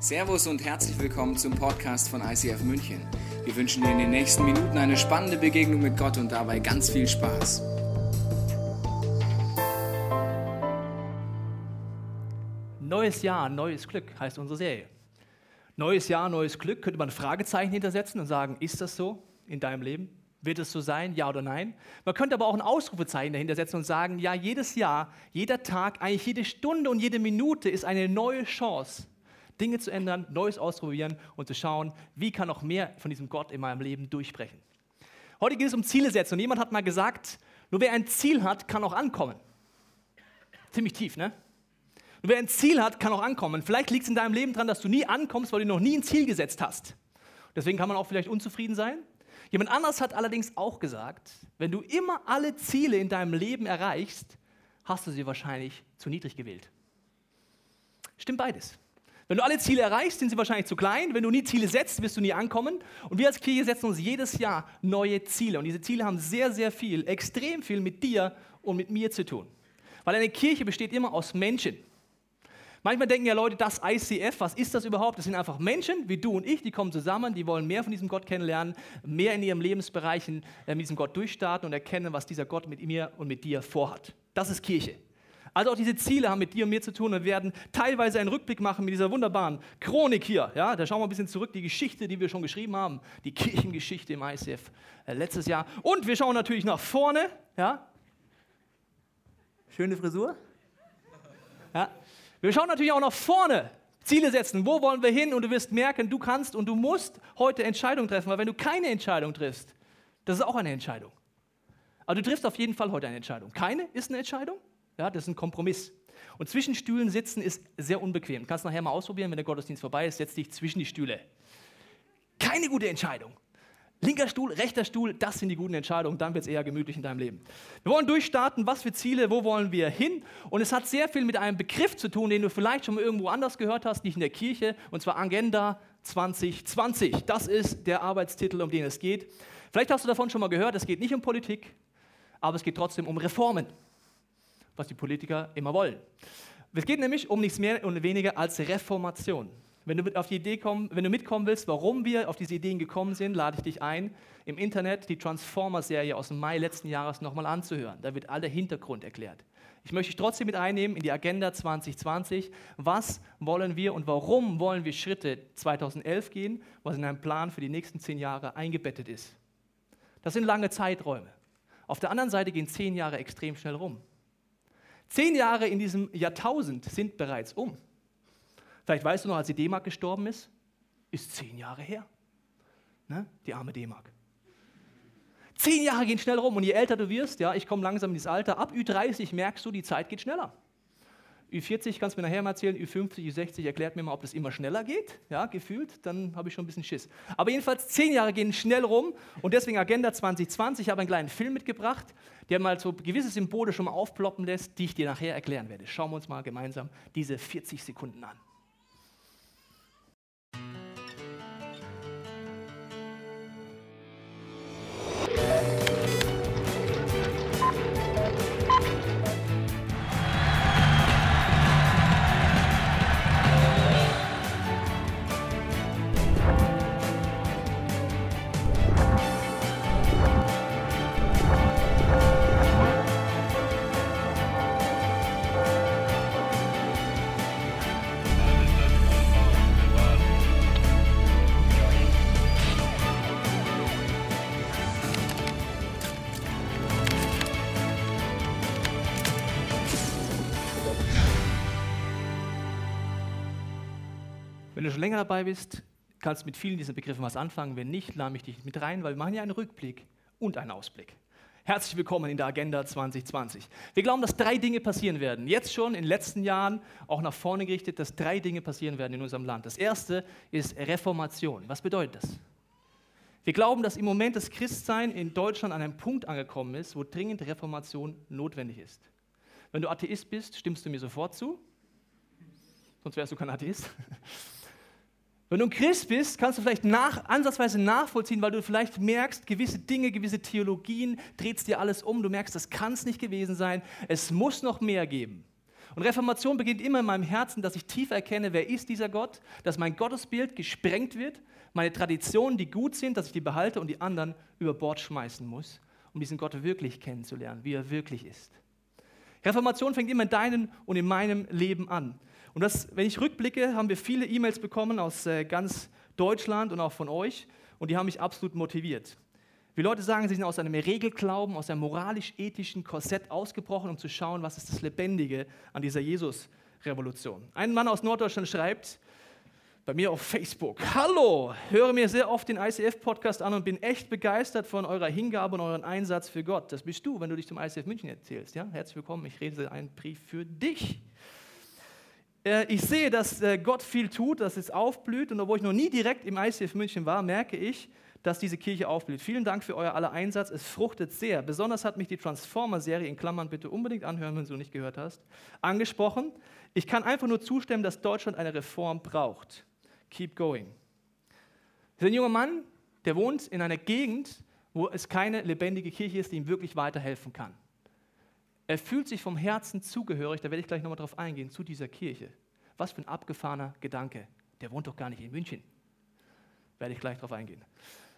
Servus und herzlich willkommen zum Podcast von ICF München. Wir wünschen dir in den nächsten Minuten eine spannende Begegnung mit Gott und dabei ganz viel Spaß. Neues Jahr, neues Glück heißt unsere Serie. Neues Jahr, neues Glück, könnte man ein Fragezeichen hintersetzen und sagen, ist das so in deinem Leben? Wird es so sein, ja oder nein? Man könnte aber auch ein Ausrufezeichen dahinter setzen und sagen, ja, jedes Jahr, jeder Tag, eigentlich jede Stunde und jede Minute ist eine neue Chance, Dinge zu ändern, Neues auszuprobieren und zu schauen, wie kann noch mehr von diesem Gott in meinem Leben durchbrechen. Heute geht es um Ziele setzen und jemand hat mal gesagt, nur wer ein Ziel hat, kann auch ankommen. Ziemlich tief, ne? Nur wer ein Ziel hat, kann auch ankommen. Vielleicht liegt es in deinem Leben daran, dass du nie ankommst, weil du noch nie ein Ziel gesetzt hast. Deswegen kann man auch vielleicht unzufrieden sein. Jemand anderes hat allerdings auch gesagt, wenn du immer alle Ziele in deinem Leben erreichst, hast du sie wahrscheinlich zu niedrig gewählt. Stimmt beides. Wenn du alle Ziele erreichst, sind sie wahrscheinlich zu klein. Wenn du nie Ziele setzt, wirst du nie ankommen. Und wir als Kirche setzen uns jedes Jahr neue Ziele. Und diese Ziele haben sehr, sehr viel, extrem viel mit dir und mit mir zu tun. Weil eine Kirche besteht immer aus Menschen. Manchmal denken ja Leute, das ICF, was ist das überhaupt? Das sind einfach Menschen wie du und ich, die kommen zusammen, die wollen mehr von diesem Gott kennenlernen, mehr in ihrem Lebensbereichen äh, mit diesem Gott durchstarten und erkennen, was dieser Gott mit mir und mit dir vorhat. Das ist Kirche. Also auch diese Ziele haben mit dir und mir zu tun und werden teilweise einen Rückblick machen mit dieser wunderbaren Chronik hier. Ja, da schauen wir ein bisschen zurück, die Geschichte, die wir schon geschrieben haben, die Kirchengeschichte im ICF äh, letztes Jahr. Und wir schauen natürlich nach vorne. Ja, schöne Frisur. Ja. Wir schauen natürlich auch nach vorne. Ziele setzen, wo wollen wir hin? Und du wirst merken, du kannst und du musst heute Entscheidungen treffen, weil wenn du keine Entscheidung triffst, das ist auch eine Entscheidung. Aber du triffst auf jeden Fall heute eine Entscheidung. Keine ist eine Entscheidung, ja, das ist ein Kompromiss. Und zwischen Stühlen sitzen ist sehr unbequem. Kannst nachher mal ausprobieren, wenn der Gottesdienst vorbei ist, setz dich zwischen die Stühle. Keine gute Entscheidung. Linker Stuhl, rechter Stuhl, das sind die guten Entscheidungen, dann wird es eher gemütlich in deinem Leben. Wir wollen durchstarten, was für Ziele, wo wollen wir hin? Und es hat sehr viel mit einem Begriff zu tun, den du vielleicht schon mal irgendwo anders gehört hast, nicht in der Kirche, und zwar Agenda 2020. Das ist der Arbeitstitel, um den es geht. Vielleicht hast du davon schon mal gehört, es geht nicht um Politik, aber es geht trotzdem um Reformen, was die Politiker immer wollen. Es geht nämlich um nichts mehr und weniger als Reformation. Wenn du, auf die Idee kommen, wenn du mitkommen willst, warum wir auf diese Ideen gekommen sind, lade ich dich ein, im Internet die Transformer-Serie aus dem Mai letzten Jahres nochmal anzuhören. Da wird all der Hintergrund erklärt. Ich möchte dich trotzdem mit einnehmen in die Agenda 2020. Was wollen wir und warum wollen wir Schritte 2011 gehen, was in einem Plan für die nächsten zehn Jahre eingebettet ist? Das sind lange Zeiträume. Auf der anderen Seite gehen zehn Jahre extrem schnell rum. Zehn Jahre in diesem Jahrtausend sind bereits um. Vielleicht weißt du noch, als die D-Mark gestorben ist, ist zehn Jahre her. Ne? Die arme D-Mark. Zehn Jahre gehen schnell rum und je älter du wirst, ja, ich komme langsam in dieses Alter, ab Ü30 merkst du, die Zeit geht schneller. Ü40 kannst du mir nachher mal erzählen, Ü50, Ü60 erklärt mir mal, ob das immer schneller geht, ja, gefühlt, dann habe ich schon ein bisschen Schiss. Aber jedenfalls, zehn Jahre gehen schnell rum und deswegen Agenda 2020, ich habe einen kleinen Film mitgebracht, der mal so gewisse Symbole schon mal aufploppen lässt, die ich dir nachher erklären werde. Schauen wir uns mal gemeinsam diese 40 Sekunden an. Schon länger dabei bist, kannst mit vielen dieser Begriffen was anfangen. Wenn nicht, lade ich dich mit rein, weil wir machen ja einen Rückblick und einen Ausblick. Herzlich willkommen in der Agenda 2020. Wir glauben, dass drei Dinge passieren werden. Jetzt schon in den letzten Jahren, auch nach vorne gerichtet, dass drei Dinge passieren werden in unserem Land. Das erste ist Reformation. Was bedeutet das? Wir glauben, dass im Moment das Christsein in Deutschland an einem Punkt angekommen ist, wo dringend Reformation notwendig ist. Wenn du Atheist bist, stimmst du mir sofort zu. Sonst wärst du kein Atheist. Wenn du ein Christ bist, kannst du vielleicht nach, ansatzweise nachvollziehen, weil du vielleicht merkst, gewisse Dinge, gewisse Theologien, dreht dir alles um, du merkst, das kann es nicht gewesen sein, es muss noch mehr geben. Und Reformation beginnt immer in meinem Herzen, dass ich tief erkenne, wer ist dieser Gott, dass mein Gottesbild gesprengt wird, meine Traditionen, die gut sind, dass ich die behalte und die anderen über Bord schmeißen muss, um diesen Gott wirklich kennenzulernen, wie er wirklich ist. Reformation fängt immer in deinem und in meinem Leben an. Und das, wenn ich rückblicke, haben wir viele E-Mails bekommen aus äh, ganz Deutschland und auch von euch und die haben mich absolut motiviert. Wie Leute sagen, sie sind aus einem Regelglauben, aus einem moralisch-ethischen Korsett ausgebrochen, um zu schauen, was ist das Lebendige an dieser Jesus-Revolution. Ein Mann aus Norddeutschland schreibt bei mir auf Facebook, Hallo, höre mir sehr oft den ICF-Podcast an und bin echt begeistert von eurer Hingabe und euren Einsatz für Gott. Das bist du, wenn du dich zum ICF München erzählst. Ja? Herzlich willkommen, ich rede einen Brief für dich. Äh, ich sehe, dass äh, Gott viel tut, dass es aufblüht und obwohl ich noch nie direkt im ICF München war, merke ich, dass diese Kirche aufblüht. Vielen Dank für euer aller Einsatz. Es fruchtet sehr. Besonders hat mich die Transformer-Serie, in Klammern bitte unbedingt anhören, wenn du nicht gehört hast, angesprochen. Ich kann einfach nur zustimmen, dass Deutschland eine Reform braucht. Keep going. Das ist ein junger Mann, der wohnt in einer Gegend, wo es keine lebendige Kirche ist, die ihm wirklich weiterhelfen kann. Er fühlt sich vom Herzen zugehörig, da werde ich gleich nochmal drauf eingehen, zu dieser Kirche. Was für ein abgefahrener Gedanke. Der wohnt doch gar nicht in München. Werde ich gleich drauf eingehen.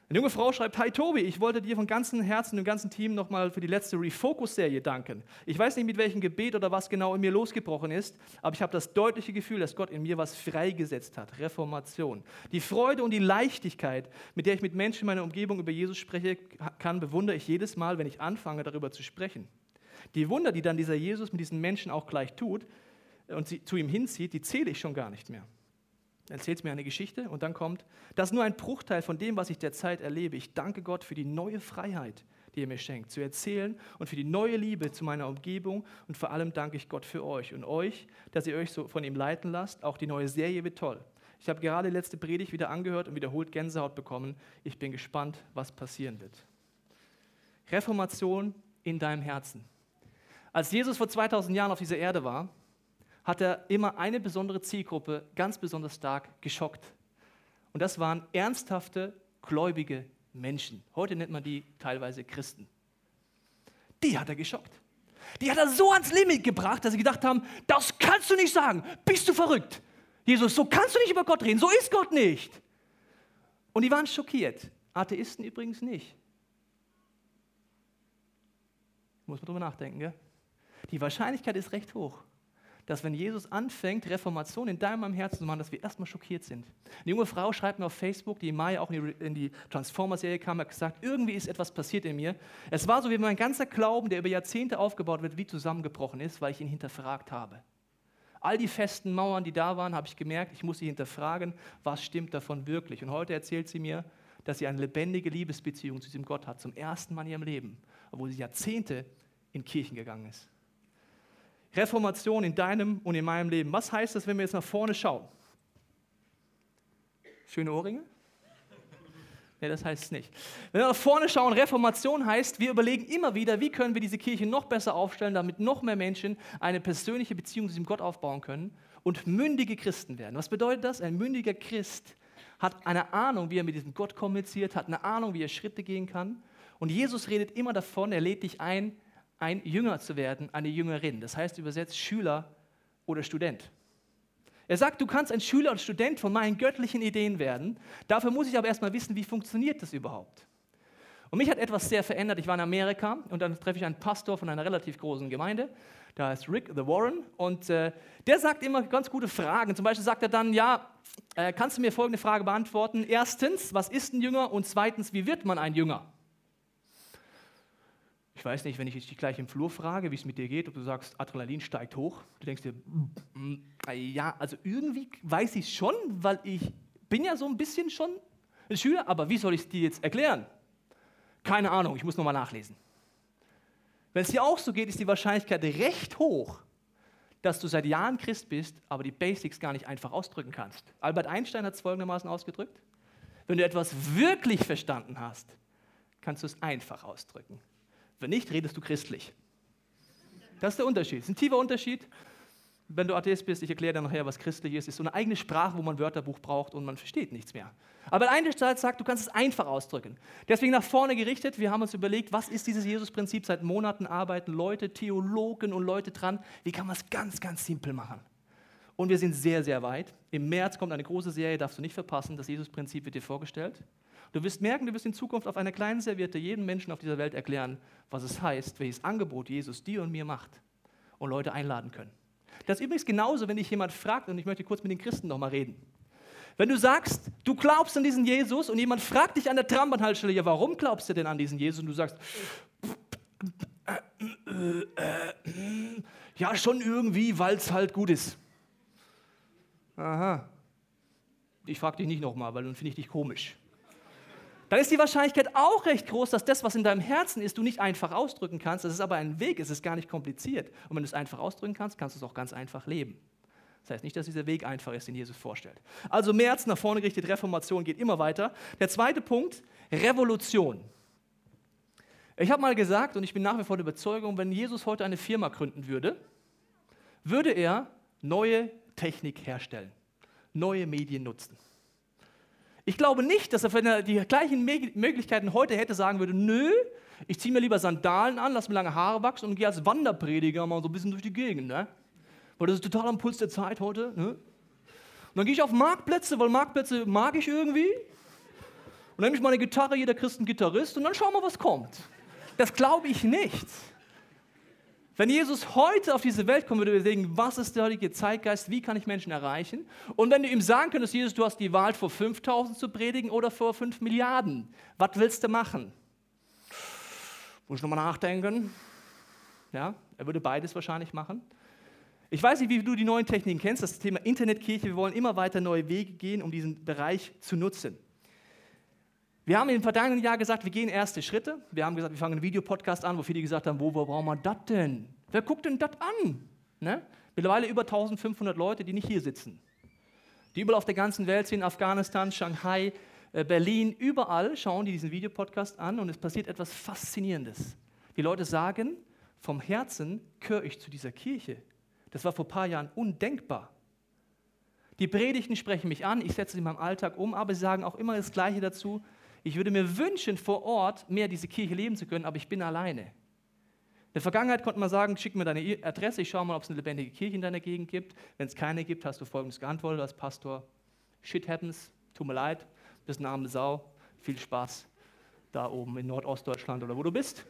Eine junge Frau schreibt, Hi Tobi, ich wollte dir von ganzem Herzen dem ganzen Team nochmal für die letzte Refocus-Serie danken. Ich weiß nicht, mit welchem Gebet oder was genau in mir losgebrochen ist, aber ich habe das deutliche Gefühl, dass Gott in mir was freigesetzt hat. Reformation. Die Freude und die Leichtigkeit, mit der ich mit Menschen in meiner Umgebung über Jesus spreche, kann, bewundere ich jedes Mal, wenn ich anfange, darüber zu sprechen. Die Wunder, die dann dieser Jesus mit diesen Menschen auch gleich tut und sie zu ihm hinzieht, die zähle ich schon gar nicht mehr erzählt mir eine Geschichte und dann kommt, das ist nur ein Bruchteil von dem, was ich derzeit erlebe. Ich danke Gott für die neue Freiheit, die er mir schenkt, zu erzählen und für die neue Liebe zu meiner Umgebung und vor allem danke ich Gott für euch und euch, dass ihr euch so von ihm leiten lasst. Auch die neue Serie wird toll. Ich habe gerade die letzte Predigt wieder angehört und wiederholt Gänsehaut bekommen. Ich bin gespannt, was passieren wird. Reformation in deinem Herzen. Als Jesus vor 2000 Jahren auf dieser Erde war, hat er immer eine besondere Zielgruppe ganz besonders stark geschockt. Und das waren ernsthafte, gläubige Menschen. Heute nennt man die teilweise Christen. Die hat er geschockt. Die hat er so ans Limit gebracht, dass sie gedacht haben, das kannst du nicht sagen. Bist du verrückt? Jesus, so kannst du nicht über Gott reden. So ist Gott nicht. Und die waren schockiert. Atheisten übrigens nicht. Muss man drüber nachdenken, gell? Die Wahrscheinlichkeit ist recht hoch dass wenn Jesus anfängt, Reformation in deinem Herzen zu machen, dass wir erstmal schockiert sind. Eine junge Frau schreibt mir auf Facebook, die im Mai auch in die, Transformer-Serie kam, hat gesagt, irgendwie ist etwas passiert in mir. Es war so, wie mein ganzer Glauben, der über Jahrzehnte aufgebaut wird, wie zusammengebrochen ist, weil ich ihn hinterfragt habe. All die festen Mauern, die da waren, habe ich gemerkt, ich muss sie hinterfragen, was stimmt davon wirklich. Und heute erzählt sie mir, dass sie eine lebendige Liebesbeziehung zu diesem Gott hat, zum ersten Mal in ihrem Leben, obwohl sie Jahrzehnte in Kirchen gegangen ist. Reformation in deinem und in meinem Leben. Was heißt das, wenn wir jetzt nach vorne schauen? Schöne Ohrringe? Nee, das heißt es nicht. Wenn wir nach vorne schauen, Reformation heißt, wir überlegen immer wieder, wie können wir diese Kirche noch besser aufstellen, damit noch mehr Menschen eine persönliche Beziehung zu diesem Gott aufbauen können und mündige Christen werden. Was bedeutet das? Ein mündiger Christ hat eine Ahnung, wie er mit diesem Gott kommuniziert, hat eine Ahnung, wie er Schritte gehen kann. Und Jesus redet immer davon, er lädt dich ein, ein Jünger zu werden, eine Jüngerin. Das heißt übersetzt Schüler oder Student. Er sagt, du kannst ein Schüler und Student von meinen göttlichen Ideen werden. Dafür muss ich aber erstmal wissen, wie funktioniert das überhaupt. Und mich hat etwas sehr verändert. Ich war in Amerika und dann treffe ich einen Pastor von einer relativ großen Gemeinde. Der heißt Rick the Warren und äh, der sagt immer ganz gute Fragen. Zum Beispiel sagt er dann, ja, äh, kannst du mir folgende Frage beantworten? Erstens, was ist ein Jünger? Und zweitens, wie wird man ein Jünger? Ich weiß nicht, wenn ich dich gleich im Flur frage, wie es mit dir geht, ob du sagst, Adrenalin steigt hoch, du denkst dir, mm, mm, ja, also irgendwie weiß ich schon, weil ich bin ja so ein bisschen schon ein Schüler, aber wie soll ich es dir jetzt erklären? Keine Ahnung, ich muss nochmal nachlesen. Wenn es dir auch so geht, ist die Wahrscheinlichkeit recht hoch, dass du seit Jahren Christ bist, aber die Basics gar nicht einfach ausdrücken kannst. Albert Einstein hat es folgendermaßen ausgedrückt. Wenn du etwas wirklich verstanden hast, kannst du es einfach ausdrücken. Wenn nicht, redest du christlich. Das ist der Unterschied. Das ist ein tiefer Unterschied. wenn du Atheist bist, ich erkläre dir nachher, was christlich ist, ist so eine eigene Sprache, wo man Wörterbuch braucht und man versteht nichts mehr. Aber eine Seite sagt, du kannst es einfach ausdrücken. Deswegen nach vorne gerichtet, wir haben uns überlegt, was ist dieses Jesus-Prinzip? Seit Monaten arbeiten Leute, Theologen und Leute dran. Wie kann man es ganz, ganz simpel machen? Und wir sind sehr, sehr weit. Im März kommt eine große Serie, darfst du nicht verpassen. Das Jesus-Prinzip wird dir vorgestellt. Du wirst merken, du wirst in Zukunft auf einer kleinen Serviette jedem Menschen auf dieser Welt erklären, was es heißt, welches Angebot Jesus dir und mir macht und Leute einladen können. Das ist übrigens genauso, wenn dich jemand fragt, und ich möchte kurz mit den Christen nochmal reden. Wenn du sagst, du glaubst an diesen Jesus und jemand fragt dich an der Trambahnhaltestelle, ja, warum glaubst du denn an diesen Jesus? Und du sagst, ja, schon irgendwie, weil es halt gut ist. Aha. Ich frage dich nicht nochmal, weil dann finde ich dich komisch dann ist die Wahrscheinlichkeit auch recht groß, dass das, was in deinem Herzen ist, du nicht einfach ausdrücken kannst. Das ist aber ein Weg, es ist gar nicht kompliziert. Und wenn du es einfach ausdrücken kannst, kannst du es auch ganz einfach leben. Das heißt nicht, dass dieser Weg einfach ist, den Jesus vorstellt. Also März nach vorne gerichtet, Reformation geht immer weiter. Der zweite Punkt, Revolution. Ich habe mal gesagt, und ich bin nach wie vor der Überzeugung, wenn Jesus heute eine Firma gründen würde, würde er neue Technik herstellen, neue Medien nutzen. Ich glaube nicht, dass er, wenn er die gleichen Möglichkeiten heute hätte, sagen würde, nö, ich ziehe mir lieber Sandalen an, lass mir lange Haare wachsen und gehe als Wanderprediger mal so ein bisschen durch die Gegend. Ne? Weil das ist total am Puls der Zeit heute. Ne? Und dann gehe ich auf Marktplätze, weil Marktplätze mag ich irgendwie. Und nehme ich meine Gitarre, jeder Christ ein Gitarrist und dann schauen wir, was kommt. Das glaube ich nicht. Wenn Jesus heute auf diese Welt kommen würde, er sagen, was ist der heutige Zeitgeist, wie kann ich Menschen erreichen? Und wenn du ihm sagen könntest, Jesus, du hast die Wahl, vor 5000 zu predigen oder vor 5 Milliarden, was willst du machen? Muss ich nochmal nachdenken? Ja, er würde beides wahrscheinlich machen. Ich weiß nicht, wie du die neuen Techniken kennst, das Thema Internetkirche. Wir wollen immer weiter neue Wege gehen, um diesen Bereich zu nutzen. Wir haben im vergangenen Jahr gesagt, wir gehen erste Schritte. Wir haben gesagt, wir fangen einen Videopodcast an, wo viele gesagt haben, wo, wo brauchen wir das denn? Wer guckt denn das an? Ne? Mittlerweile über 1500 Leute, die nicht hier sitzen. Die überall auf der ganzen Welt sind, Afghanistan, Shanghai, äh, Berlin, überall schauen die diesen Videopodcast an und es passiert etwas Faszinierendes. Die Leute sagen, vom Herzen gehöre ich zu dieser Kirche. Das war vor ein paar Jahren undenkbar. Die Predigten sprechen mich an, ich setze sie in meinem Alltag um, aber sie sagen auch immer das Gleiche dazu. Ich würde mir wünschen, vor Ort mehr diese Kirche leben zu können, aber ich bin alleine. In der Vergangenheit konnte man sagen, schick mir deine Adresse, ich schaue mal, ob es eine lebendige Kirche in deiner Gegend gibt. Wenn es keine gibt, hast du folgendes geantwortet als Pastor. Shit happens, tut mir leid, bist eine arme Sau, viel Spaß da oben in Nordostdeutschland oder wo du bist.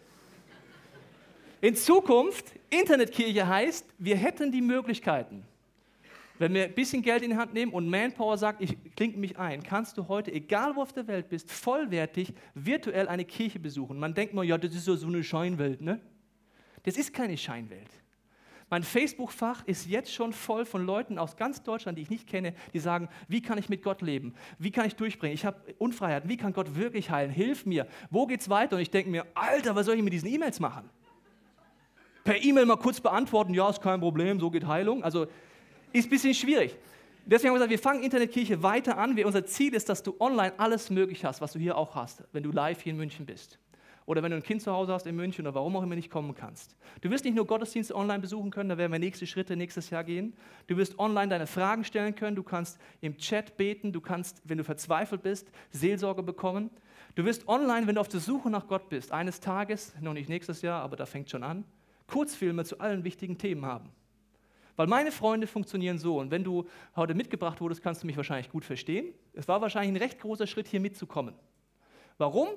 In Zukunft, Internetkirche heißt, wir hätten die Möglichkeiten, wenn wir ein bisschen Geld in die Hand nehmen und Manpower sagt, ich klinke mich ein, kannst du heute, egal wo auf der Welt bist, vollwertig virtuell eine Kirche besuchen. Man denkt mal, ja, das ist ja so eine Scheinwelt, ne? Das ist keine Scheinwelt. Mein Facebook-Fach ist jetzt schon voll von Leuten aus ganz Deutschland, die ich nicht kenne, die sagen, wie kann ich mit Gott leben? Wie kann ich durchbringen? Ich habe Unfreiheit. Wie kann Gott wirklich heilen? Hilf mir. Wo geht's weiter? Und ich denke mir, Alter, was soll ich mit diesen E-Mails machen? Per E-Mail mal kurz beantworten, ja, ist kein Problem, so geht Heilung. Also ist ein bisschen schwierig. Deswegen haben wir gesagt, wir fangen Internetkirche weiter an. unser Ziel ist, dass du online alles möglich hast, was du hier auch hast, wenn du live hier in München bist. Oder wenn du ein Kind zu Hause hast in München oder warum auch immer nicht kommen kannst. Du wirst nicht nur Gottesdienste online besuchen können, da werden wir nächste Schritte nächstes Jahr gehen. Du wirst online deine Fragen stellen können, du kannst im Chat beten, du kannst, wenn du verzweifelt bist, Seelsorge bekommen. Du wirst online, wenn du auf der Suche nach Gott bist, eines Tages, noch nicht nächstes Jahr, aber da fängt schon an, Kurzfilme zu allen wichtigen Themen haben. Weil meine Freunde funktionieren so. Und wenn du heute mitgebracht wurdest, kannst du mich wahrscheinlich gut verstehen. Es war wahrscheinlich ein recht großer Schritt, hier mitzukommen. Warum?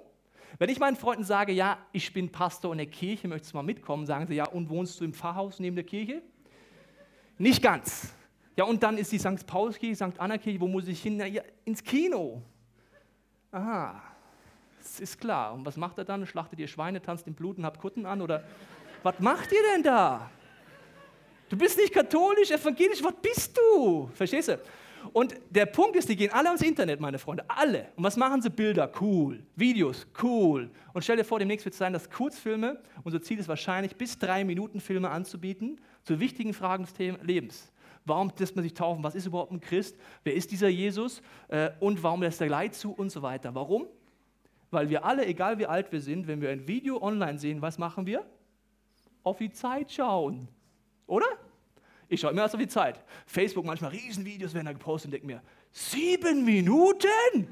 Wenn ich meinen Freunden sage, ja, ich bin Pastor in der Kirche, möchtest du mal mitkommen, sagen sie, ja, und wohnst du im Pfarrhaus neben der Kirche? Nicht ganz. Ja, und dann ist die St. Paulskirche, St. Anna-Kirche, wo muss ich hin? Ja, ins Kino. Aha, das ist klar. Und was macht er dann? Schlachtet ihr Schweine, tanzt im Blut und habt Kutten an? Oder was macht ihr denn da? Du bist nicht katholisch, evangelisch, was bist du? Verstehst du? Und der Punkt ist, die gehen alle ans Internet, meine Freunde, alle. Und was machen sie? Bilder, cool. Videos, cool. Und stell dir vor, demnächst wird es sein, dass Kurzfilme, unser Ziel ist wahrscheinlich, bis drei Minuten Filme anzubieten zu wichtigen Fragen des Lebens. Warum lässt man sich taufen? Was ist überhaupt ein Christ? Wer ist dieser Jesus? Äh, und warum lässt er Leid zu? Und so weiter. Warum? Weil wir alle, egal wie alt wir sind, wenn wir ein Video online sehen, was machen wir? Auf die Zeit schauen. Oder? Ich schaue immer so viel Zeit. Facebook, manchmal Riesenvideos werden da gepostet und denke mir, sieben Minuten?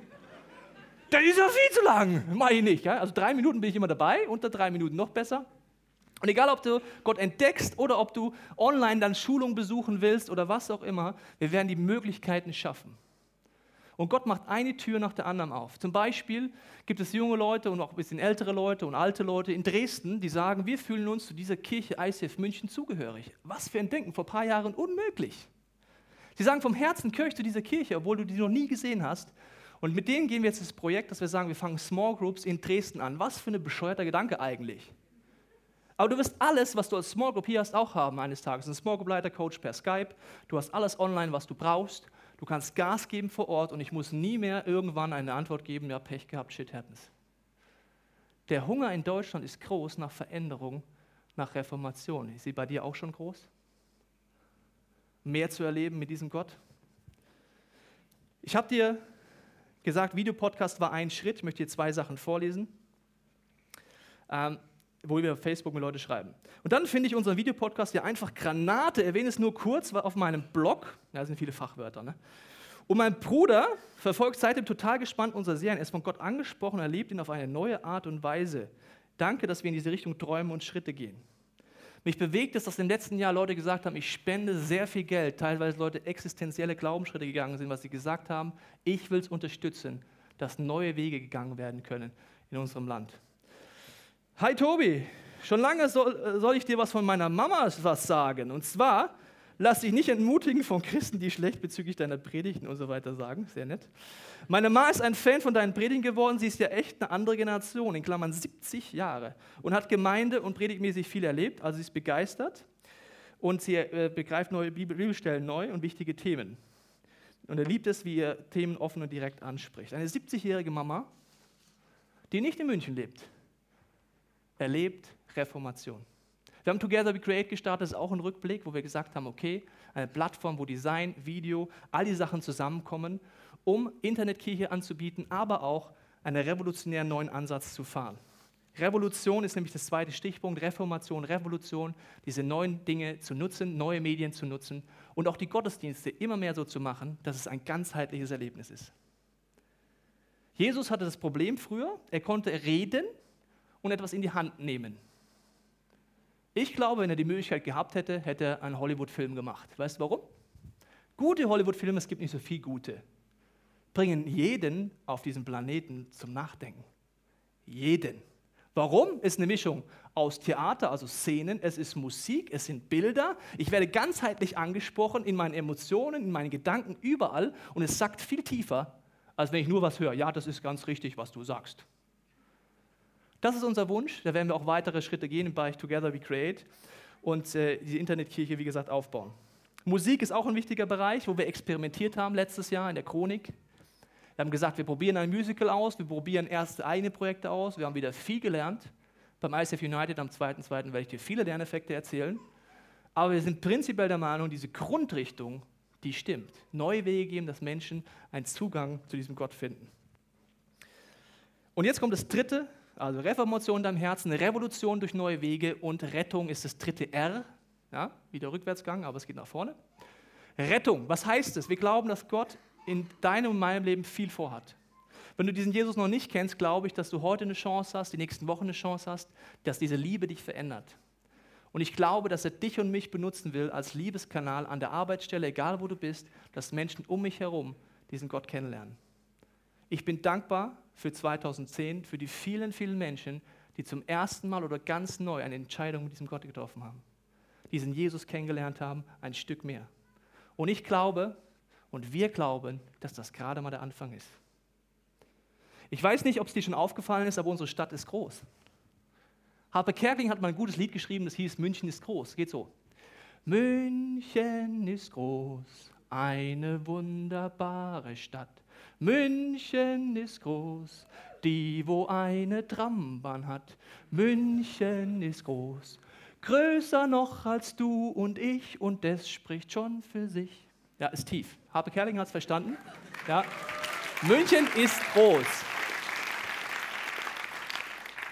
Das ist ja viel zu lang. Mach ich nicht. Ja? Also drei Minuten bin ich immer dabei, unter drei Minuten noch besser. Und egal, ob du Gott entdeckst oder ob du online dann Schulung besuchen willst oder was auch immer, wir werden die Möglichkeiten schaffen. Und Gott macht eine Tür nach der anderen auf. Zum Beispiel gibt es junge Leute und auch ein bisschen ältere Leute und alte Leute in Dresden, die sagen, wir fühlen uns zu dieser Kirche ICF München zugehörig. Was für ein Denken, vor ein paar Jahren unmöglich. Sie sagen vom Herzen ich zu dieser Kirche, obwohl du die noch nie gesehen hast. Und mit denen gehen wir jetzt das Projekt, dass wir sagen, wir fangen Small Groups in Dresden an. Was für ein bescheuerter Gedanke eigentlich. Aber du wirst alles, was du als Small Group hier hast, auch haben eines Tages. Ein Small Group Leiter Coach per Skype. Du hast alles online, was du brauchst. Du kannst Gas geben vor Ort und ich muss nie mehr irgendwann eine Antwort geben, ja, Pech gehabt, shit happens. Der Hunger in Deutschland ist groß nach Veränderung, nach Reformation. Ist sie bei dir auch schon groß? Mehr zu erleben mit diesem Gott? Ich habe dir gesagt, Videopodcast war ein Schritt. Ich möchte hier zwei Sachen vorlesen, ähm, wo wir auf Facebook mit Leuten schreiben. Und dann finde ich unseren Videopodcast ja einfach Granate. Erwähne es nur kurz auf meinem Blog. Da sind viele Fachwörter. Ne? Und mein Bruder verfolgt seitdem total gespannt unsere Serien. Er ist von Gott angesprochen und erlebt ihn auf eine neue Art und Weise. Danke, dass wir in diese Richtung träumen und Schritte gehen. Mich bewegt es, dass im letzten Jahr Leute gesagt haben, ich spende sehr viel Geld, teilweise Leute existenzielle Glaubensschritte gegangen sind, was sie gesagt haben, ich will es unterstützen, dass neue Wege gegangen werden können in unserem Land. Hi Tobi, schon lange soll, soll ich dir was von meiner Mama was sagen. Und zwar, Lass dich nicht entmutigen von Christen, die schlecht bezüglich deiner Predigten und so weiter sagen. Sehr nett. Meine Ma ist ein Fan von deinen Predigten geworden. Sie ist ja echt eine andere Generation, in Klammern 70 Jahre. Und hat Gemeinde und predigtmäßig viel erlebt. Also sie ist begeistert. Und sie äh, begreift neue Bibelstellen neu und wichtige Themen. Und er liebt es, wie er Themen offen und direkt anspricht. Eine 70-jährige Mama, die nicht in München lebt, erlebt Reformation. Wir haben Together We Create gestartet, das ist auch ein Rückblick, wo wir gesagt haben, okay, eine Plattform, wo Design, Video, all die Sachen zusammenkommen, um Internetkirche anzubieten, aber auch einen revolutionären neuen Ansatz zu fahren. Revolution ist nämlich das zweite Stichpunkt, Reformation, Revolution, diese neuen Dinge zu nutzen, neue Medien zu nutzen und auch die Gottesdienste immer mehr so zu machen, dass es ein ganzheitliches Erlebnis ist. Jesus hatte das Problem früher, er konnte reden und etwas in die Hand nehmen. Ich glaube, wenn er die Möglichkeit gehabt hätte, hätte er einen Hollywood-Film gemacht. Weißt du warum? Gute Hollywood-Filme, es gibt nicht so viel gute, bringen jeden auf diesem Planeten zum Nachdenken. Jeden. Warum? Ist eine Mischung aus Theater, also Szenen, es ist Musik, es sind Bilder. Ich werde ganzheitlich angesprochen in meinen Emotionen, in meinen Gedanken, überall und es sagt viel tiefer, als wenn ich nur was höre. Ja, das ist ganz richtig, was du sagst. Das ist unser Wunsch. Da werden wir auch weitere Schritte gehen im Bereich Together We Create und äh, die Internetkirche, wie gesagt, aufbauen. Musik ist auch ein wichtiger Bereich, wo wir experimentiert haben letztes Jahr in der Chronik. Wir haben gesagt, wir probieren ein Musical aus, wir probieren erste eigene Projekte aus. Wir haben wieder viel gelernt. Beim ICF United am 2.2. werde ich dir viele Lerneffekte erzählen. Aber wir sind prinzipiell der Meinung, diese Grundrichtung, die stimmt. Neue Wege geben, dass Menschen einen Zugang zu diesem Gott finden. Und jetzt kommt das dritte also Reformation in deinem Herzen, Revolution durch neue Wege und Rettung ist das dritte R. Ja, wieder Rückwärtsgang, aber es geht nach vorne. Rettung, was heißt es? Wir glauben, dass Gott in deinem und meinem Leben viel vorhat. Wenn du diesen Jesus noch nicht kennst, glaube ich, dass du heute eine Chance hast, die nächsten Wochen eine Chance hast, dass diese Liebe dich verändert. Und ich glaube, dass er dich und mich benutzen will als Liebeskanal an der Arbeitsstelle, egal wo du bist, dass Menschen um mich herum diesen Gott kennenlernen. Ich bin dankbar für 2010, für die vielen, vielen Menschen, die zum ersten Mal oder ganz neu eine Entscheidung mit diesem Gott getroffen haben. Diesen Jesus kennengelernt haben, ein Stück mehr. Und ich glaube und wir glauben, dass das gerade mal der Anfang ist. Ich weiß nicht, ob es dir schon aufgefallen ist, aber unsere Stadt ist groß. Harpe Kerkeling hat mal ein gutes Lied geschrieben, das hieß München ist groß. Geht so. München ist groß, eine wunderbare Stadt. München ist groß, die wo eine Trambahn hat. München ist groß, größer noch als du und ich und das spricht schon für sich. Ja, ist tief. Harpe Kerling hat es verstanden. Ja. München ist groß.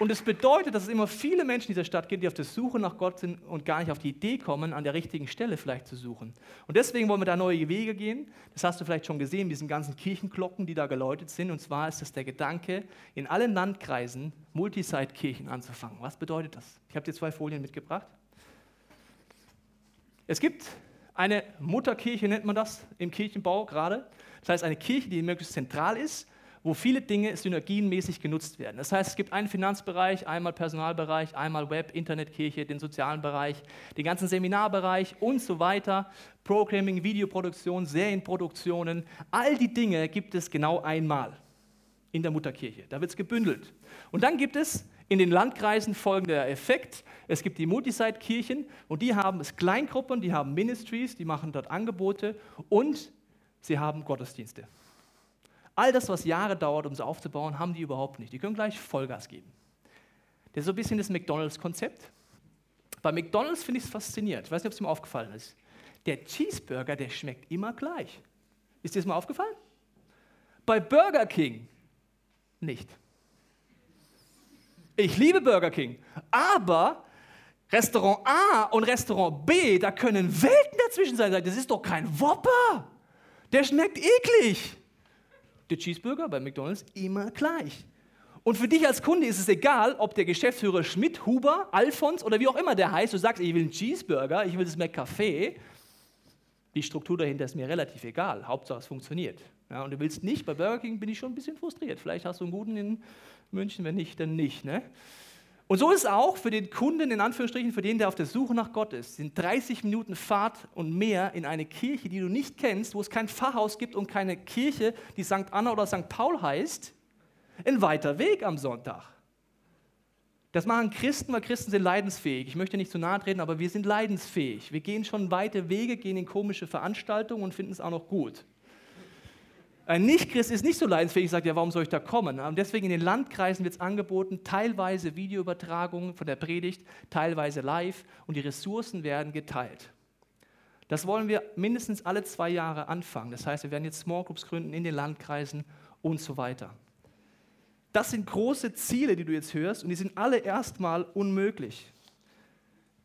Und es bedeutet, dass es immer viele Menschen in dieser Stadt gibt, die auf der Suche nach Gott sind und gar nicht auf die Idee kommen, an der richtigen Stelle vielleicht zu suchen. Und deswegen wollen wir da neue Wege gehen. Das hast du vielleicht schon gesehen, diesen ganzen Kirchenglocken, die da geläutet sind. Und zwar ist das der Gedanke, in allen Landkreisen Multisite-Kirchen anzufangen. Was bedeutet das? Ich habe dir zwei Folien mitgebracht. Es gibt eine Mutterkirche, nennt man das im Kirchenbau gerade. Das heißt, eine Kirche, die möglichst zentral ist wo viele Dinge synergienmäßig genutzt werden. Das heißt, es gibt einen Finanzbereich, einmal Personalbereich, einmal Web, Internetkirche, den sozialen Bereich, den ganzen Seminarbereich und so weiter, Programming, Videoproduktion, Serienproduktionen. All die Dinge gibt es genau einmal in der Mutterkirche. Da wird es gebündelt. Und dann gibt es in den Landkreisen folgender Effekt. Es gibt die Multisite-Kirchen und die haben es Kleingruppen, die haben Ministries, die machen dort Angebote und sie haben Gottesdienste. All das, was Jahre dauert, um sie aufzubauen, haben die überhaupt nicht. Die können gleich Vollgas geben. Das ist so ein bisschen das McDonalds-Konzept. Bei McDonalds finde ich es faszinierend. Ich weiß nicht, ob es ihm aufgefallen ist. Der Cheeseburger, der schmeckt immer gleich. Ist dir das mal aufgefallen? Bei Burger King nicht. Ich liebe Burger King, aber Restaurant A und Restaurant B, da können Welten dazwischen sein. Das ist doch kein Whopper. Der schmeckt eklig der Cheeseburger bei McDonald's immer gleich. Und für dich als Kunde ist es egal, ob der Geschäftsführer Schmidt, Huber, Alfons oder wie auch immer der heißt, du sagst, ich will einen Cheeseburger, ich will das McCafé. Die Struktur dahinter ist mir relativ egal. Hauptsache es funktioniert. Ja, und du willst nicht, bei Burger King bin ich schon ein bisschen frustriert. Vielleicht hast du einen guten in München, wenn nicht, dann nicht. Ne? Und so ist es auch für den Kunden, in Anführungsstrichen, für den, der auf der Suche nach Gott ist, sind 30 Minuten Fahrt und mehr in eine Kirche, die du nicht kennst, wo es kein Pfarrhaus gibt und keine Kirche, die St. Anna oder St. Paul heißt, ein weiter Weg am Sonntag. Das machen Christen, weil Christen sind leidensfähig. Ich möchte nicht zu nahe treten, aber wir sind leidensfähig. Wir gehen schon weite Wege, gehen in komische Veranstaltungen und finden es auch noch gut. Ein Nichtchrist ist nicht so leidensfähig, sagt ja, warum soll ich da kommen? Und deswegen in den Landkreisen wird es angeboten, teilweise Videoübertragungen von der Predigt, teilweise live und die Ressourcen werden geteilt. Das wollen wir mindestens alle zwei Jahre anfangen. Das heißt, wir werden jetzt Small Groups gründen in den Landkreisen und so weiter. Das sind große Ziele, die du jetzt hörst, und die sind alle erstmal unmöglich.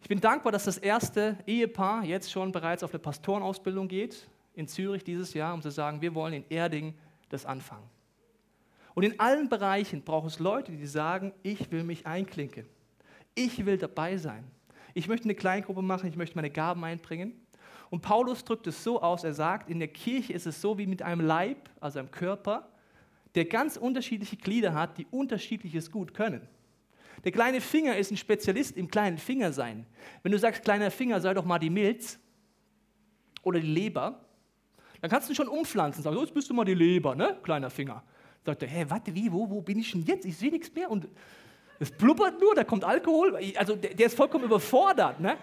Ich bin dankbar, dass das erste Ehepaar jetzt schon bereits auf eine Pastorenausbildung geht in Zürich dieses Jahr, um zu sagen, wir wollen in Erding das anfangen. Und in allen Bereichen braucht es Leute, die sagen, ich will mich einklinken. Ich will dabei sein. Ich möchte eine Kleingruppe machen, ich möchte meine Gaben einbringen. Und Paulus drückt es so aus, er sagt, in der Kirche ist es so wie mit einem Leib, also einem Körper, der ganz unterschiedliche Glieder hat, die unterschiedliches gut können. Der kleine Finger ist ein Spezialist im kleinen Finger sein. Wenn du sagst, kleiner Finger, sei doch mal die Milz oder die Leber, dann kannst du schon umpflanzen, sagen, so, jetzt bist du mal die Leber, ne? kleiner Finger. Sagt er, hä, warte, wie, wo, wo bin ich denn jetzt? Ich sehe nichts mehr und es blubbert nur, da kommt Alkohol. Also der, der ist vollkommen überfordert. Ne?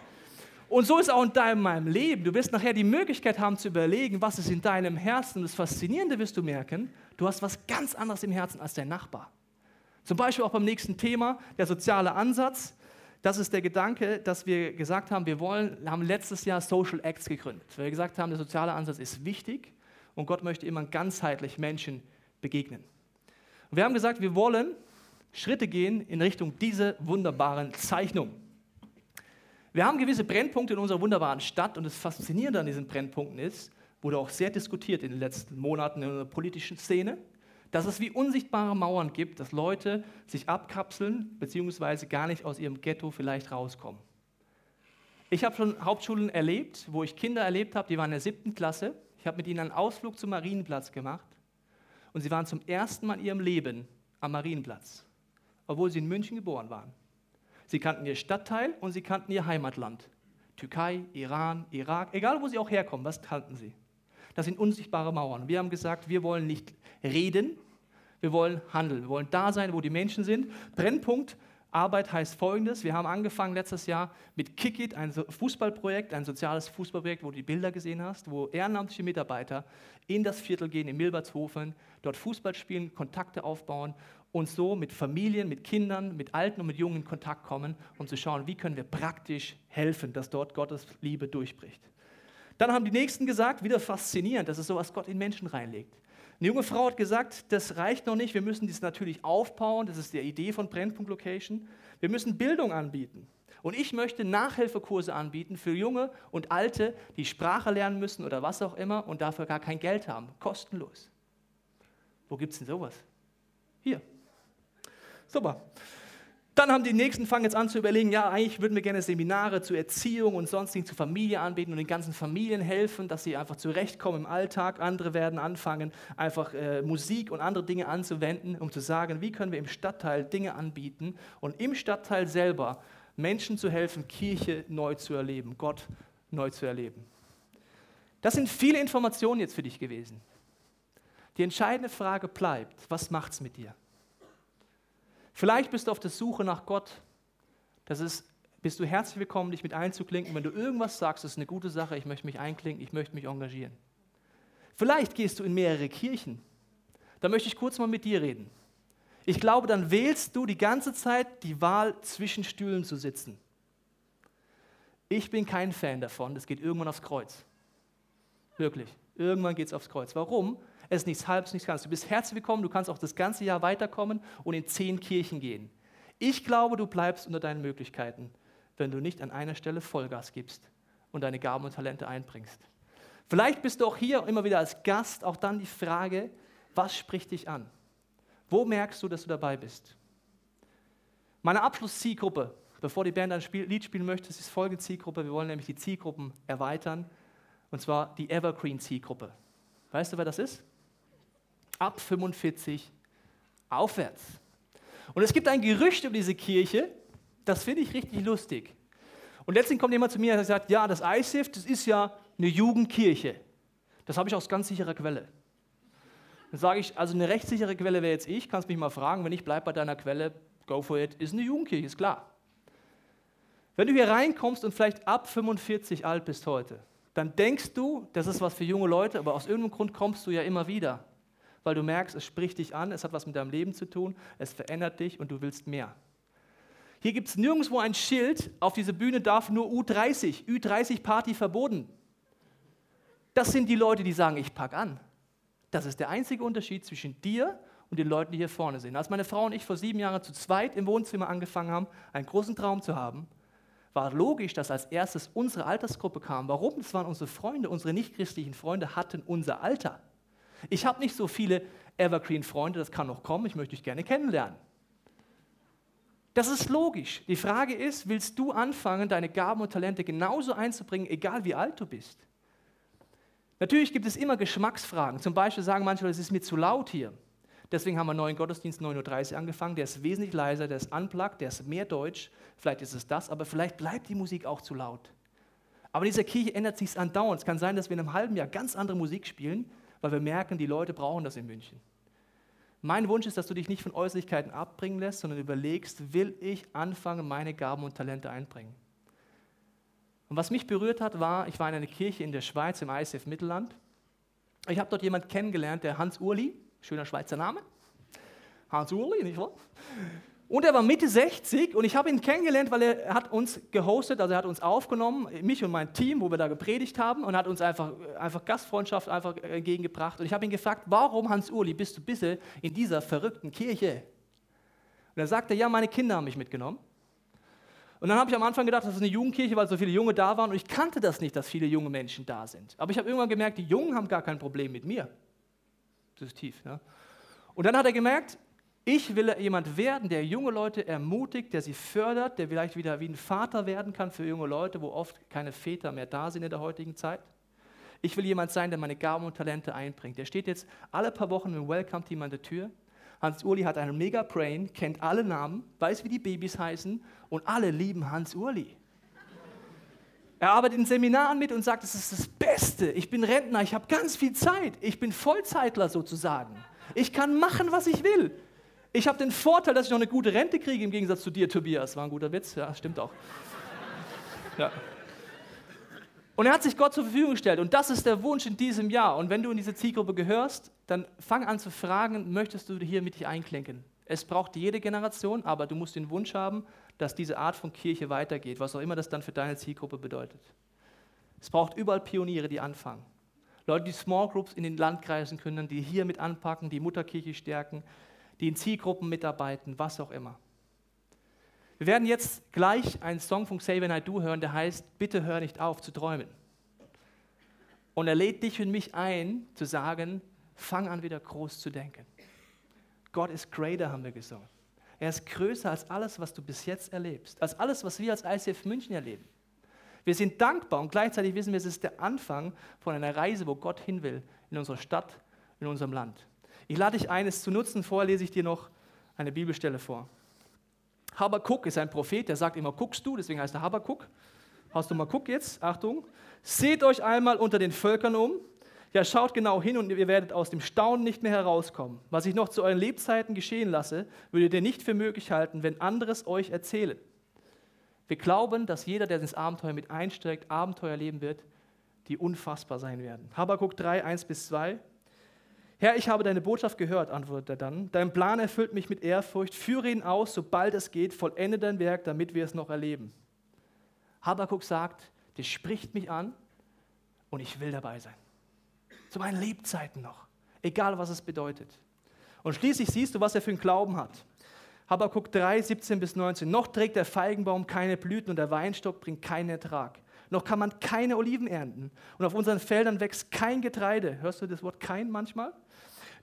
Und so ist auch in deinem meinem Leben. Du wirst nachher die Möglichkeit haben zu überlegen, was ist in deinem Herzen. Und das Faszinierende wirst du merken, du hast was ganz anderes im Herzen als dein Nachbar. Zum Beispiel auch beim nächsten Thema, der soziale Ansatz. Das ist der Gedanke, dass wir gesagt haben, wir wollen, haben letztes Jahr Social Acts gegründet, weil wir gesagt haben, der soziale Ansatz ist wichtig und Gott möchte immer ganzheitlich Menschen begegnen. Und wir haben gesagt, wir wollen Schritte gehen in Richtung dieser wunderbaren Zeichnung. Wir haben gewisse Brennpunkte in unserer wunderbaren Stadt und das Faszinierende an diesen Brennpunkten ist, wurde auch sehr diskutiert in den letzten Monaten in der politischen Szene, dass es wie unsichtbare Mauern gibt, dass Leute sich abkapseln bzw. gar nicht aus ihrem Ghetto vielleicht rauskommen. Ich habe schon Hauptschulen erlebt, wo ich Kinder erlebt habe, die waren in der siebten Klasse. Ich habe mit ihnen einen Ausflug zum Marienplatz gemacht und sie waren zum ersten Mal in ihrem Leben am Marienplatz, obwohl sie in München geboren waren. Sie kannten ihr Stadtteil und sie kannten ihr Heimatland. Türkei, Iran, Irak, egal wo sie auch herkommen, was kannten sie? Das sind unsichtbare Mauern. Wir haben gesagt, wir wollen nicht reden, wir wollen handeln. Wir wollen da sein, wo die Menschen sind. Brennpunkt Arbeit heißt folgendes: Wir haben angefangen letztes Jahr mit Kickit, ein Fußballprojekt, ein soziales Fußballprojekt, wo du die Bilder gesehen hast, wo ehrenamtliche Mitarbeiter in das Viertel gehen, in Milbertshofen, dort Fußball spielen, Kontakte aufbauen und so mit Familien, mit Kindern, mit Alten und mit Jungen in Kontakt kommen, um zu schauen, wie können wir praktisch helfen, dass dort Gottes Liebe durchbricht. Dann haben die Nächsten gesagt, wieder faszinierend, das ist so, was Gott in Menschen reinlegt. Eine junge Frau hat gesagt, das reicht noch nicht, wir müssen dies natürlich aufbauen, das ist die Idee von Brennpunkt Location. Wir müssen Bildung anbieten. Und ich möchte Nachhilfekurse anbieten für Junge und Alte, die Sprache lernen müssen oder was auch immer und dafür gar kein Geld haben, kostenlos. Wo gibt es denn sowas? Hier. Super. Dann haben die Nächsten fangen jetzt an zu überlegen, ja, eigentlich würden wir gerne Seminare zur Erziehung und sonstigen zur Familie anbieten und den ganzen Familien helfen, dass sie einfach zurechtkommen im Alltag. Andere werden anfangen, einfach äh, Musik und andere Dinge anzuwenden, um zu sagen, wie können wir im Stadtteil Dinge anbieten und im Stadtteil selber Menschen zu helfen, Kirche neu zu erleben, Gott neu zu erleben. Das sind viele Informationen jetzt für dich gewesen. Die entscheidende Frage bleibt, was macht es mit dir? Vielleicht bist du auf der Suche nach Gott. Das ist, bist du herzlich willkommen, dich mit einzuklinken. Wenn du irgendwas sagst, das ist eine gute Sache, ich möchte mich einklinken, ich möchte mich engagieren. Vielleicht gehst du in mehrere Kirchen. Da möchte ich kurz mal mit dir reden. Ich glaube, dann wählst du die ganze Zeit die Wahl, zwischen Stühlen zu sitzen. Ich bin kein Fan davon, das geht irgendwann aufs Kreuz. Wirklich, irgendwann geht es aufs Kreuz. Warum? Es ist nichts halbes, nichts ganz. Du bist herzlich willkommen, du kannst auch das ganze Jahr weiterkommen und in zehn Kirchen gehen. Ich glaube, du bleibst unter deinen Möglichkeiten, wenn du nicht an einer Stelle Vollgas gibst und deine Gaben und Talente einbringst. Vielleicht bist du auch hier immer wieder als Gast, auch dann die Frage, was spricht dich an? Wo merkst du, dass du dabei bist? Meine Abschlusszielgruppe, bevor die Band ein Spiel, Lied spielen möchte, ist folgende Zielgruppe. Wir wollen nämlich die Zielgruppen erweitern, und zwar die Evergreen-Zielgruppe. Weißt du, wer das ist? Ab 45 aufwärts. Und es gibt ein Gerücht über diese Kirche, das finde ich richtig lustig. Und letztens kommt jemand zu mir und sagt, ja, das ICF, das ist ja eine Jugendkirche. Das habe ich aus ganz sicherer Quelle. Dann sage ich, also eine rechtssichere Quelle wäre jetzt ich, kannst mich mal fragen, wenn ich bleibe bei deiner Quelle, go for it, ist eine Jugendkirche, ist klar. Wenn du hier reinkommst und vielleicht ab 45 alt bist heute, dann denkst du, das ist was für junge Leute, aber aus irgendeinem Grund kommst du ja immer wieder weil du merkst, es spricht dich an, es hat was mit deinem Leben zu tun, es verändert dich und du willst mehr. Hier gibt es nirgendwo ein Schild, auf diese Bühne darf nur U30, Ü30 Party verboten. Das sind die Leute, die sagen, ich pack an. Das ist der einzige Unterschied zwischen dir und den Leuten, die hier vorne sind. Als meine Frau und ich vor sieben Jahren zu zweit im Wohnzimmer angefangen haben, einen großen Traum zu haben, war logisch, dass als erstes unsere Altersgruppe kam. Warum? Das waren unsere Freunde, unsere nichtchristlichen Freunde hatten unser Alter. Ich habe nicht so viele Evergreen-Freunde, das kann noch kommen, ich möchte dich gerne kennenlernen. Das ist logisch. Die Frage ist, willst du anfangen, deine Gaben und Talente genauso einzubringen, egal wie alt du bist? Natürlich gibt es immer Geschmacksfragen. Zum Beispiel sagen manche, es ist mir zu laut hier. Deswegen haben wir einen neuen Gottesdienst 9.30 Uhr angefangen. Der ist wesentlich leiser, der ist unplugged, der ist mehr Deutsch. Vielleicht ist es das, aber vielleicht bleibt die Musik auch zu laut. Aber in dieser Kirche ändert sich andauernd. Es kann sein, dass wir in einem halben Jahr ganz andere Musik spielen weil wir merken, die Leute brauchen das in München. Mein Wunsch ist, dass du dich nicht von Äußerlichkeiten abbringen lässt, sondern überlegst, will ich anfangen, meine Gaben und Talente einbringen. Und was mich berührt hat, war, ich war in einer Kirche in der Schweiz, im ISF Mittelland. Ich habe dort jemanden kennengelernt, der Hans Urli, schöner Schweizer Name. Hans Urli, nicht wahr? Und er war Mitte 60 und ich habe ihn kennengelernt, weil er hat uns gehostet, also er hat uns aufgenommen, mich und mein Team, wo wir da gepredigt haben und hat uns einfach, einfach Gastfreundschaft einfach entgegengebracht. Und ich habe ihn gefragt, warum Hans-Uli bist du bisher in dieser verrückten Kirche? Und er sagte, ja, meine Kinder haben mich mitgenommen. Und dann habe ich am Anfang gedacht, das ist eine Jugendkirche, weil so viele Junge da waren und ich kannte das nicht, dass viele junge Menschen da sind. Aber ich habe irgendwann gemerkt, die Jungen haben gar kein Problem mit mir. Das ist tief. Ne? Und dann hat er gemerkt, ich will jemand werden, der junge Leute ermutigt, der sie fördert, der vielleicht wieder wie ein Vater werden kann für junge Leute, wo oft keine Väter mehr da sind in der heutigen Zeit. Ich will jemand sein, der meine Gaben und Talente einbringt. Der steht jetzt alle paar Wochen im Welcome-Team an der Tür. Hans-Uli hat einen Mega-Brain, kennt alle Namen, weiß, wie die Babys heißen und alle lieben Hans-Uli. Er arbeitet in Seminaren mit und sagt, das ist das Beste. Ich bin Rentner, ich habe ganz viel Zeit. Ich bin Vollzeitler sozusagen. Ich kann machen, was ich will. Ich habe den Vorteil, dass ich noch eine gute Rente kriege, im Gegensatz zu dir, Tobias. War ein guter Witz, ja, stimmt auch. Ja. Und er hat sich Gott zur Verfügung gestellt. Und das ist der Wunsch in diesem Jahr. Und wenn du in diese Zielgruppe gehörst, dann fang an zu fragen, möchtest du hier mit dich einklinken? Es braucht jede Generation, aber du musst den Wunsch haben, dass diese Art von Kirche weitergeht, was auch immer das dann für deine Zielgruppe bedeutet. Es braucht überall Pioniere, die anfangen. Leute, die Small Groups in den Landkreisen können, die hier mit anpacken, die Mutterkirche stärken, die in Zielgruppen mitarbeiten, was auch immer. Wir werden jetzt gleich einen Song von Xavier Naidoo hören, der heißt Bitte hör nicht auf zu träumen. Und er lädt dich und mich ein, zu sagen, fang an wieder groß zu denken. Gott ist greater, haben wir gesungen. Er ist größer als alles, was du bis jetzt erlebst, als alles, was wir als ICF München erleben. Wir sind dankbar und gleichzeitig wissen wir, es ist der Anfang von einer Reise, wo Gott hin will, in unserer Stadt, in unserem Land. Ich lade dich ein, es zu nutzen. Vorher lese ich dir noch eine Bibelstelle vor. Habakuk ist ein Prophet, der sagt immer, guckst du, deswegen heißt er Habakuk. Hast du mal guck jetzt? Achtung. Seht euch einmal unter den Völkern um. Ja, schaut genau hin und ihr werdet aus dem Staunen nicht mehr herauskommen. Was ich noch zu euren Lebzeiten geschehen lasse, würdet ihr nicht für möglich halten, wenn anderes euch erzählen. Wir glauben, dass jeder, der ins Abenteuer mit einsteigt, Abenteuer leben wird, die unfassbar sein werden. Habakuk 3, 1 bis 2. Herr, ich habe deine Botschaft gehört, antwortet er dann. Dein Plan erfüllt mich mit Ehrfurcht. Führe ihn aus, sobald es geht. Vollende dein Werk, damit wir es noch erleben. Habakuk sagt, das spricht mich an und ich will dabei sein. Zu meinen Lebzeiten noch. Egal, was es bedeutet. Und schließlich siehst du, was er für einen Glauben hat. Habakkuk 3, 17 bis 19. Noch trägt der Feigenbaum keine Blüten und der Weinstock bringt keinen Ertrag. Noch kann man keine Oliven ernten und auf unseren Feldern wächst kein Getreide. Hörst du das Wort kein manchmal?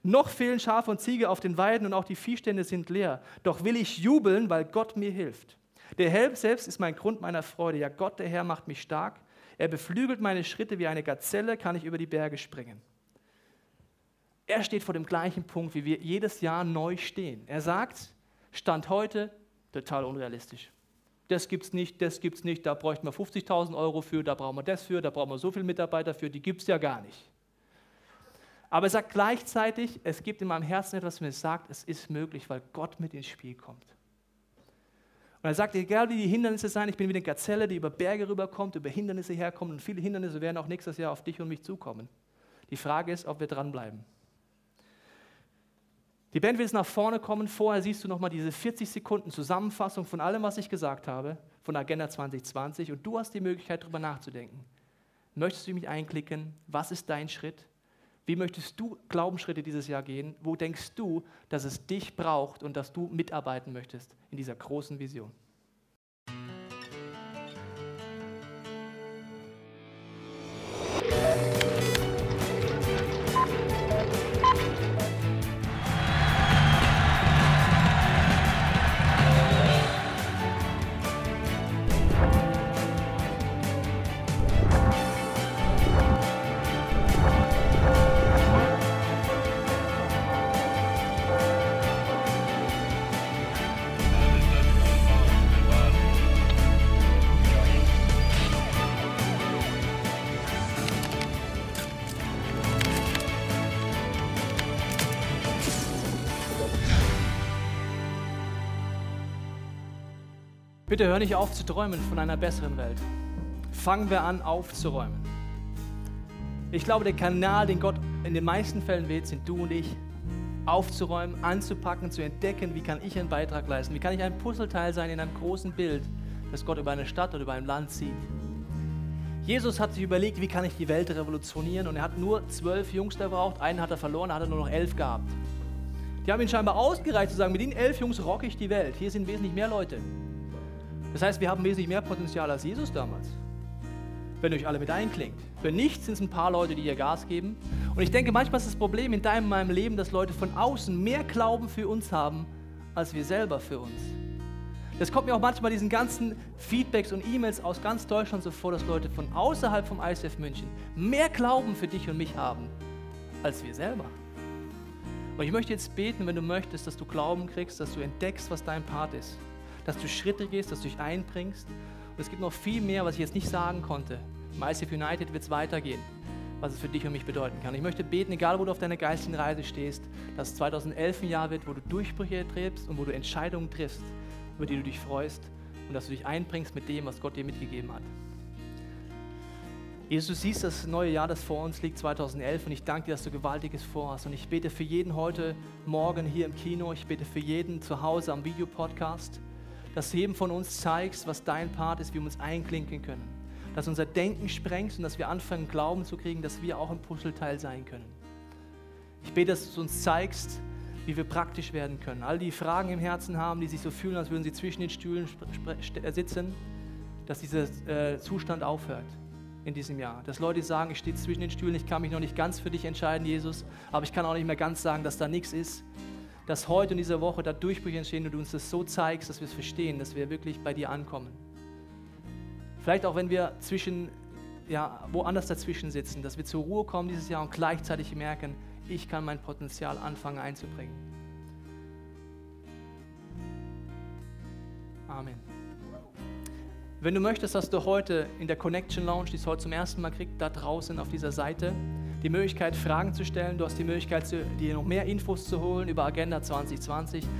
Noch fehlen Schafe und Ziege auf den Weiden und auch die Viehstände sind leer. Doch will ich jubeln, weil Gott mir hilft. Der Helm selbst ist mein Grund meiner Freude. Ja, Gott, der Herr, macht mich stark. Er beflügelt meine Schritte wie eine Gazelle, kann ich über die Berge springen. Er steht vor dem gleichen Punkt, wie wir jedes Jahr neu stehen. Er sagt, Stand heute total unrealistisch. Das gibt es nicht, das gibt es nicht, da bräuchten wir 50.000 Euro für, da brauchen wir das für, da brauchen wir so viele Mitarbeiter für, die gibt es ja gar nicht. Aber er sagt gleichzeitig, es gibt in meinem Herzen etwas, was mir sagt, es ist möglich, weil Gott mit ins Spiel kommt. Und er sagt, egal wie die Hindernisse sein, ich bin wie eine Gazelle, die über Berge rüberkommt, über Hindernisse herkommt und viele Hindernisse werden auch nächstes Jahr auf dich und mich zukommen. Die Frage ist, ob wir dranbleiben. Die Band will jetzt nach vorne kommen. Vorher siehst du nochmal diese 40 Sekunden Zusammenfassung von allem, was ich gesagt habe, von Agenda 2020. Und du hast die Möglichkeit, darüber nachzudenken. Möchtest du mich einklicken? Was ist dein Schritt? Wie möchtest du Glaubensschritte dieses Jahr gehen? Wo denkst du, dass es dich braucht und dass du mitarbeiten möchtest in dieser großen Vision? Bitte hör nicht auf zu träumen von einer besseren Welt. Fangen wir an aufzuräumen. Ich glaube, der Kanal, den Gott in den meisten Fällen wählt, sind du und ich. Aufzuräumen, anzupacken, zu entdecken, wie kann ich einen Beitrag leisten, wie kann ich ein Puzzleteil sein in einem großen Bild, das Gott über eine Stadt oder über ein Land zieht. Jesus hat sich überlegt, wie kann ich die Welt revolutionieren und er hat nur zwölf Jungs da braucht, einen hat er verloren, hat er nur noch elf gehabt. Die haben ihn scheinbar ausgereicht zu sagen, mit den elf Jungs rocke ich die Welt. Hier sind wesentlich mehr Leute. Das heißt, wir haben wesentlich mehr Potenzial als Jesus damals, wenn euch alle mit einklingt. Für nichts sind es ein paar Leute, die ihr Gas geben. Und ich denke, manchmal ist das Problem in deinem, meinem Leben, dass Leute von außen mehr Glauben für uns haben, als wir selber für uns. Das kommt mir auch manchmal diesen ganzen Feedbacks und E-Mails aus ganz Deutschland so vor, dass Leute von außerhalb vom ICF München mehr Glauben für dich und mich haben, als wir selber. Und ich möchte jetzt beten, wenn du möchtest, dass du Glauben kriegst, dass du entdeckst, was dein Part ist dass du Schritte gehst, dass du dich einbringst. Und es gibt noch viel mehr, was ich jetzt nicht sagen konnte. Im ICF United wird es weitergehen, was es für dich und mich bedeuten kann. Ich möchte beten, egal wo du auf deiner geistigen Reise stehst, dass 2011 ein Jahr wird, wo du Durchbrüche erträgst und wo du Entscheidungen triffst, über die du dich freust und dass du dich einbringst mit dem, was Gott dir mitgegeben hat. Jesus, du siehst das neue Jahr, das vor uns liegt, 2011, und ich danke dir, dass du Gewaltiges vorhast. Und ich bete für jeden heute Morgen hier im Kino, ich bete für jeden zu Hause am Videopodcast dass du jedem von uns zeigst, was dein Part ist, wie wir uns einklinken können. dass unser Denken sprengst und dass wir anfangen, Glauben zu kriegen, dass wir auch ein Puzzleteil sein können. Ich bete, dass du uns zeigst, wie wir praktisch werden können. All die Fragen im Herzen haben, die sich so fühlen, als würden sie zwischen den Stühlen äh, sitzen, dass dieser äh, Zustand aufhört in diesem Jahr. Dass Leute sagen, ich stehe zwischen den Stühlen, ich kann mich noch nicht ganz für dich entscheiden, Jesus, aber ich kann auch nicht mehr ganz sagen, dass da nichts ist. Dass heute in dieser Woche da Durchbrüche entstehen und du uns das so zeigst, dass wir es verstehen, dass wir wirklich bei dir ankommen. Vielleicht auch, wenn wir zwischen, ja, woanders dazwischen sitzen, dass wir zur Ruhe kommen dieses Jahr und gleichzeitig merken, ich kann mein Potenzial anfangen einzubringen. Amen. Wenn du möchtest, dass du heute in der Connection Lounge, die es heute zum ersten Mal kriegt, da draußen auf dieser Seite, die Möglichkeit, Fragen zu stellen. Du hast die Möglichkeit, dir noch mehr Infos zu holen über Agenda 2020.